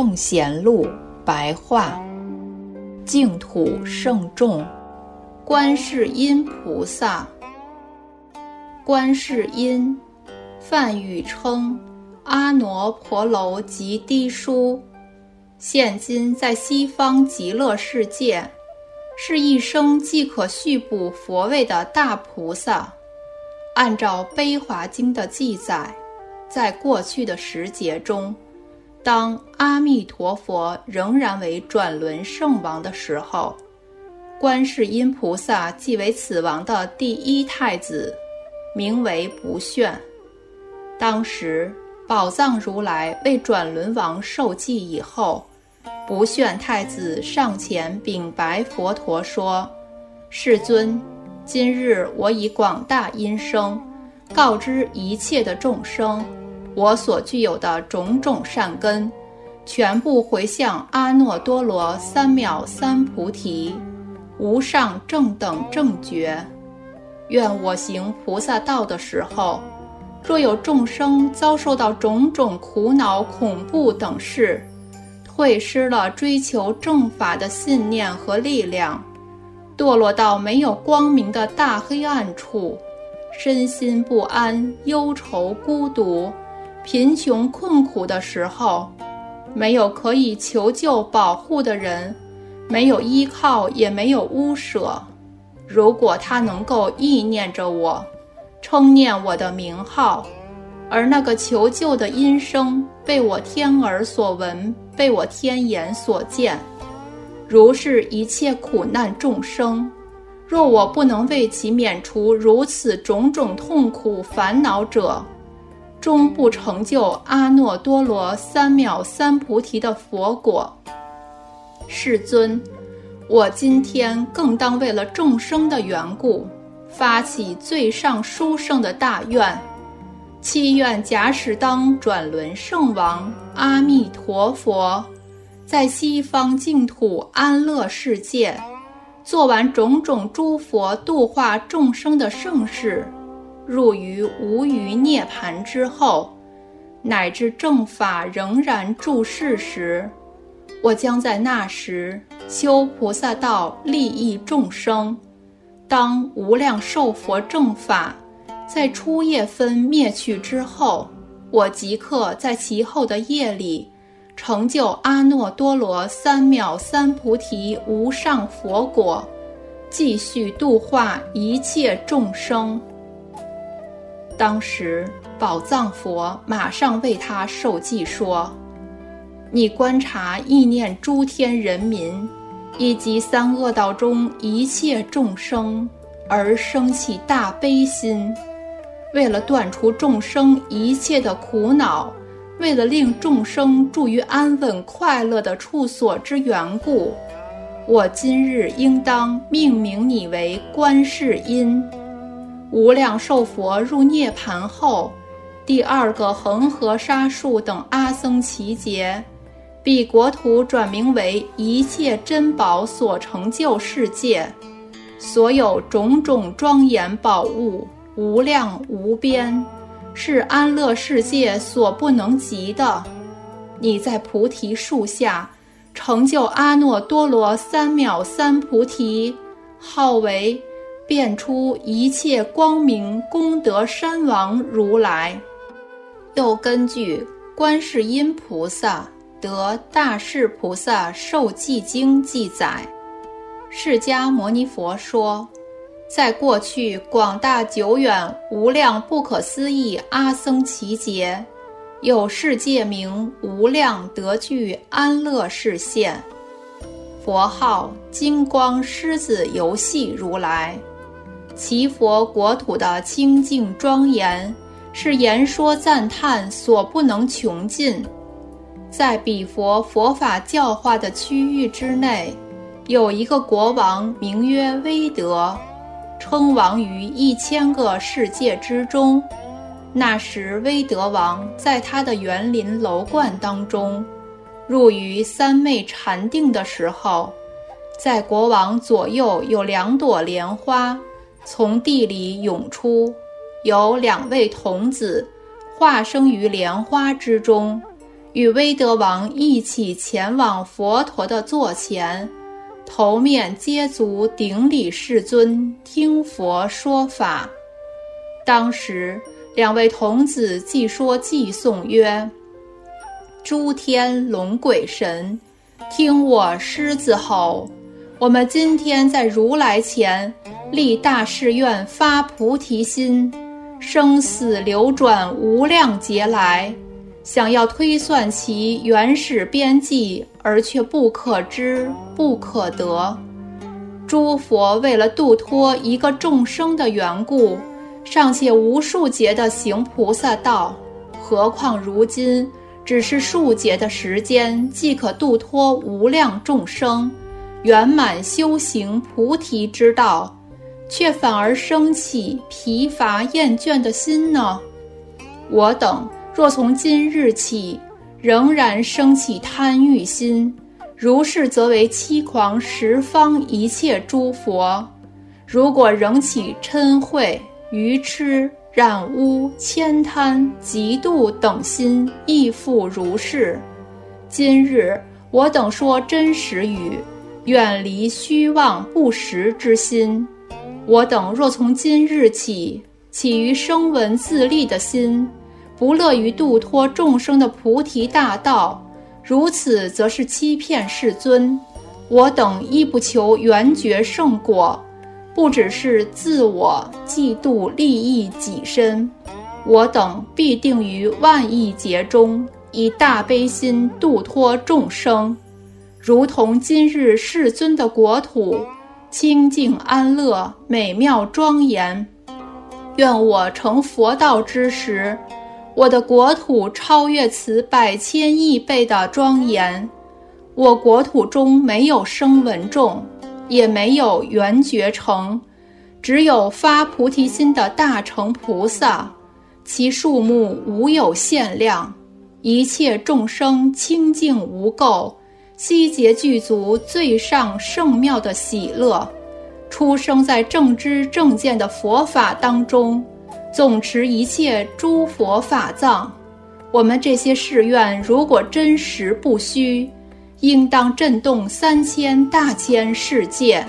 圣贤录白话，净土圣众，观世音菩萨。观世音，梵语称阿耨婆罗吉低疏，现今在西方极乐世界，是一生即可续补佛位的大菩萨。按照《悲华经》的记载，在过去的时节中。当阿弥陀佛仍然为转轮圣王的时候，观世音菩萨即为此王的第一太子，名为不炫。当时宝藏如来为转轮王受记以后，不炫太子上前禀白佛陀说：“世尊，今日我以广大音声，告知一切的众生。”我所具有的种种善根，全部回向阿耨多罗三藐三菩提，无上正等正觉。愿我行菩萨道的时候，若有众生遭受到种种苦恼、恐怖等事，退失了追求正法的信念和力量，堕落到没有光明的大黑暗处，身心不安、忧愁、孤独。贫穷困苦的时候，没有可以求救保护的人，没有依靠，也没有屋舍。如果他能够意念着我，称念我的名号，而那个求救的音声被我天耳所闻，被我天眼所见，如是一切苦难众生，若我不能为其免除如此种种痛苦烦恼者，终不成就阿耨多罗三藐三菩提的佛果。世尊，我今天更当为了众生的缘故，发起最上殊胜的大愿，祈愿假使当转轮圣王阿弥陀佛，在西方净土安乐世界，做完种种诸佛度化众生的盛事。入于无余涅盘之后，乃至正法仍然住世时，我将在那时修菩萨道，利益众生。当无量寿佛正法在初夜分灭去之后，我即刻在其后的夜里，成就阿耨多罗三藐三菩提无上佛果，继续度化一切众生。当时，宝藏佛马上为他受记说：“你观察意念诸天人民，以及三恶道中一切众生，而生起大悲心，为了断除众生一切的苦恼，为了令众生住于安稳快乐的处所之缘故，我今日应当命名你为观世音。”无量寿佛入涅盘后，第二个恒河沙数等阿僧祇劫，彼国土转名为一切珍宝所成就世界，所有种种庄严宝物无量无边，是安乐世界所不能及的。你在菩提树下成就阿耨多罗三藐三菩提，号为。变出一切光明功德山王如来，又根据观世音菩萨得大势菩萨受记经记载，释迦牟尼佛说，在过去广大久远无量不可思议阿僧祇劫，有世界名无量德具安乐世现，佛号金光狮子游戏如来。其佛国土的清净庄严，是言说赞叹所不能穷尽。在彼佛佛法教化的区域之内，有一个国王，名曰威德，称王于一千个世界之中。那时，威德王在他的园林楼观当中，入于三昧禅定的时候，在国王左右有两朵莲花。从地里涌出，有两位童子化生于莲花之中，与威德王一起前往佛陀的座前，头面接足顶礼世尊，听佛说法。当时，两位童子即说偈颂曰：“诸天龙鬼神，听我狮子吼！我们今天在如来前立大誓愿，发菩提心，生死流转无量劫来，想要推算其原始边际，而却不可知不可得。诸佛为了度脱一个众生的缘故。”尚且无数劫的行菩萨道，何况如今只是数劫的时间，即可度脱无量众生，圆满修行菩提之道，却反而生起疲乏厌倦的心呢？我等若从今日起仍然升起贪欲心，如是则为欺狂十方一切诸佛；如果仍起嗔恚，愚痴、染污、悭贪、嫉妒等心亦复如是。今日我等说真实语，远离虚妄不实之心。我等若从今日起起于声闻自利的心，不乐于度脱众生的菩提大道，如此则是欺骗世尊。我等亦不求圆觉圣果。不只是自我嫉妒利益己身，我等必定于万亿劫中以大悲心度脱众生，如同今日世尊的国土清净安乐、美妙庄严。愿我成佛道之时，我的国土超越此百千亿倍的庄严。我国土中没有声闻众。也没有圆觉成，只有发菩提心的大乘菩萨，其数目无有限量。一切众生清净无垢，悉结具足最上圣妙的喜乐，出生在正知正见的佛法当中，总持一切诸佛法藏。我们这些誓愿，如果真实不虚。应当震动三千大千世界。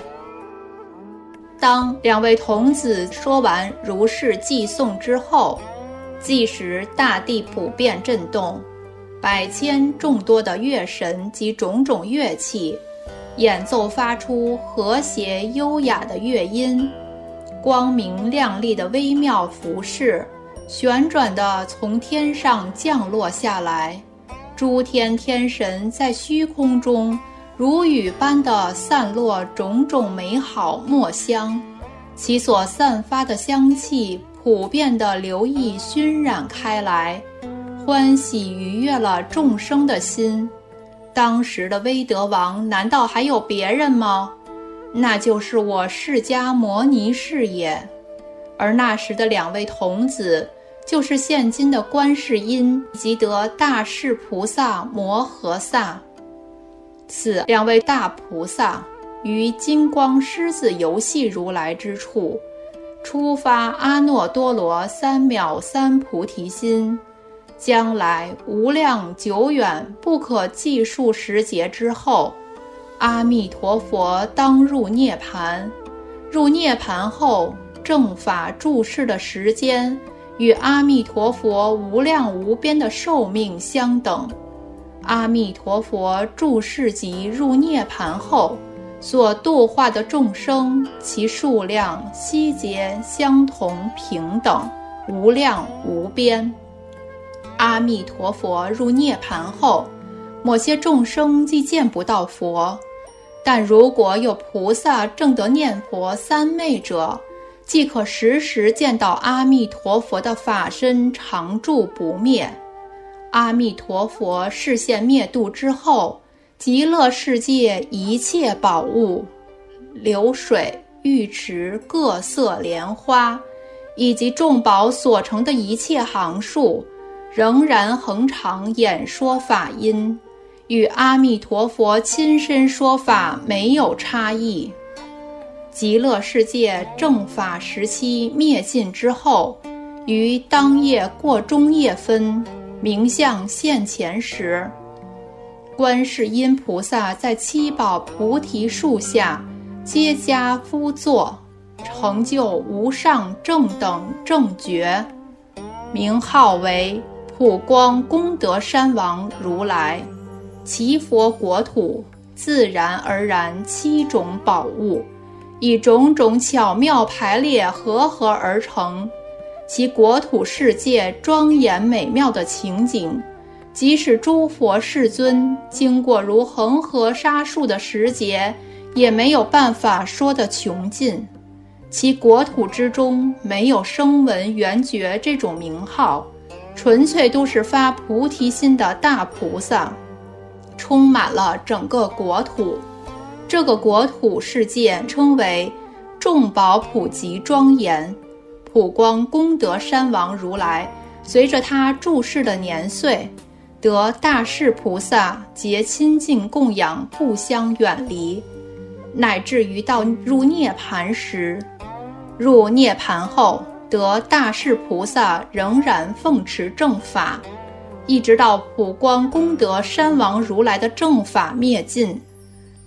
当两位童子说完如是偈颂之后，即时大地普遍震动，百千众多的乐神及种种乐器演奏发出和谐优雅的乐音，光明亮丽的微妙服饰旋转的从天上降落下来。诸天天神在虚空中如雨般的散落种种美好墨香，其所散发的香气普遍的流溢熏染开来，欢喜愉悦了众生的心。当时的威德王难道还有别人吗？那就是我释迦牟尼是也。而那时的两位童子。就是现今的观世音及得大士菩萨摩诃萨，此两位大菩萨于金光狮子游戏如来之处，出发阿耨多罗三藐三菩提心，将来无量久远不可计数时节之后，阿弥陀佛当入涅盘，入涅盘后正法住世的时间。与阿弥陀佛无量无边的寿命相等，阿弥陀佛住世及入涅盘后所度化的众生，其数量悉皆相同平等，无量无边。阿弥陀佛入涅盘后，某些众生既见不到佛，但如果有菩萨正得念佛三昧者。即可时时见到阿弥陀佛的法身常住不灭。阿弥陀佛视线灭度之后，极乐世界一切宝物、流水、浴池、各色莲花，以及众宝所成的一切行树，仍然恒常演说法音，与阿弥陀佛亲身说法没有差异。极乐世界正法时期灭尽之后，于当夜过中夜分，名相现前时，观世音菩萨在七宝菩提树下接跏趺坐，成就无上正等正觉，名号为普光功德山王如来。其佛国土自然而然七种宝物，以种种巧妙排列合合而成。其国土世界庄严美妙的情景，即使诸佛世尊经过如恒河沙数的时节，也没有办法说得穷尽。其国土之中没有声闻缘觉这种名号，纯粹都是发菩提心的大菩萨，充满了整个国土。这个国土世界称为众宝普及庄严。普光功德山王如来，随着他住世的年岁，得大士菩萨皆亲近供养，不相远离，乃至于到入涅盘时，入涅盘后得大士菩萨仍然奉持正法，一直到普光功德山王如来的正法灭尽。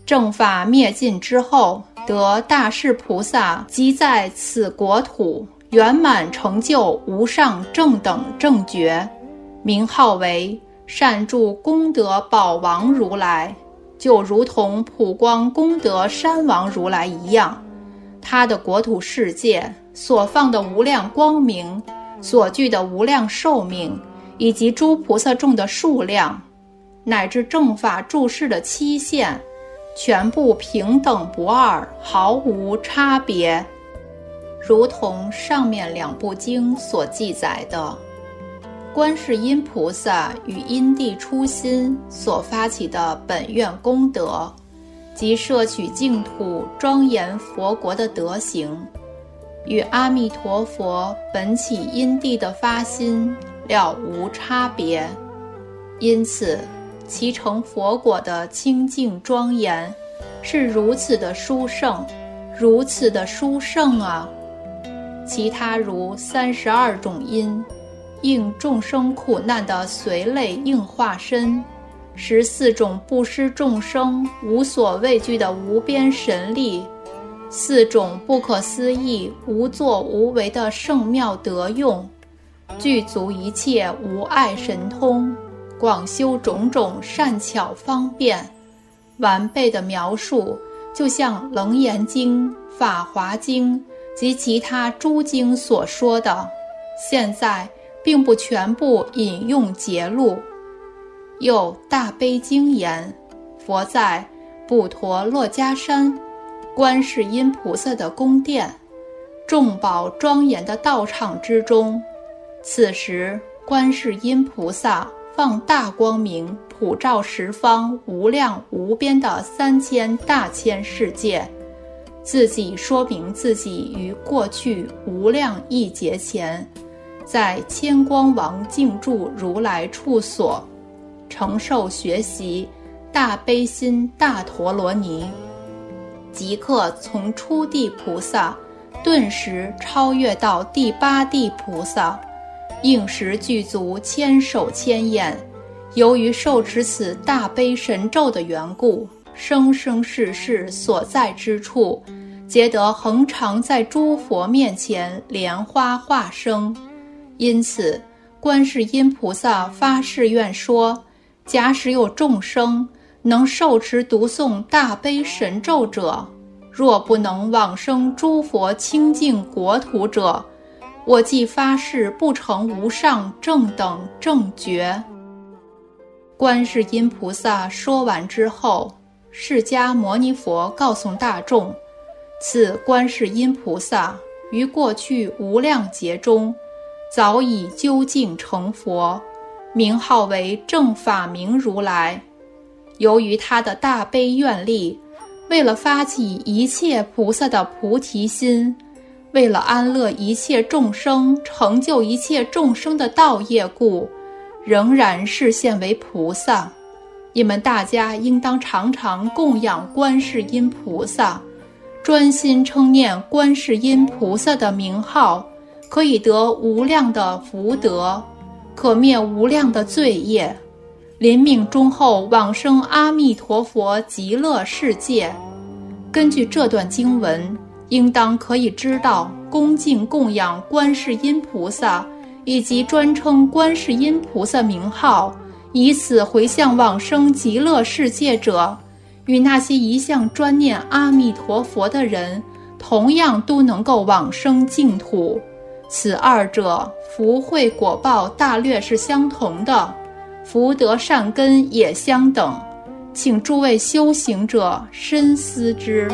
正法灭尽之后，得大士菩萨即在此国土。圆满成就无上正等正觉，名号为善住功德宝王如来，就如同普光功德山王如来一样。他的国土世界所放的无量光明，所具的无量寿命，以及诸菩萨众的数量，乃至正法住世的期限，全部平等不二，毫无差别。如同上面两部经所记载的，观世音菩萨与因地初心所发起的本愿功德，及摄取净土庄严佛国的德行，与阿弥陀佛本起因地的发心了无差别。因此，其成佛果的清净庄严，是如此的殊胜，如此的殊胜啊！其他如三十二种因，应众生苦难的随类应化身；十四种不施众生无所畏惧的无边神力；四种不可思议无作无为的圣妙德用；具足一切无碍神通，广修种种善巧方便，完备的描述，就像《楞严经》《法华经》。及其他诸经所说的，现在并不全部引用节录。又大悲经言，佛在普陀洛迦山，观世音菩萨的宫殿，众宝庄严的道场之中，此时观世音菩萨放大光明，普照十方无量无边的三千大千世界。自己说明自己于过去无量亿劫前，在千光王静住如来处所，承受学习大悲心大陀罗尼，即刻从初地菩萨顿时超越到第八地菩萨，应时具足千手千眼。由于受持此大悲神咒的缘故。生生世世所在之处，皆得恒常在诸佛面前莲花化生。因此，观世音菩萨发誓愿说：假使有众生能受持读诵大悲神咒者，若不能往生诸佛清净国土者，我即发誓不成无上正等正觉。观世音菩萨说完之后。释迦牟尼佛告诉大众：“此观世音菩萨于过去无量劫中，早已究竟成佛，名号为正法明如来。由于他的大悲愿力，为了发起一切菩萨的菩提心，为了安乐一切众生，成就一切众生的道业故，仍然视现为菩萨。”你们大家应当常常供养观世音菩萨，专心称念观世音菩萨的名号，可以得无量的福德。可灭无量的罪业。临命终后往生阿弥陀佛极乐世界。根据这段经文，应当可以知道，恭敬供养观世音菩萨，以及专称观世音菩萨名号，以此回向往生极乐世界者，与那些一向专念阿弥陀佛的人，同样都能够往生净土。此二者福慧果报大略是相同的。福德善根也相等，请诸位修行者深思之。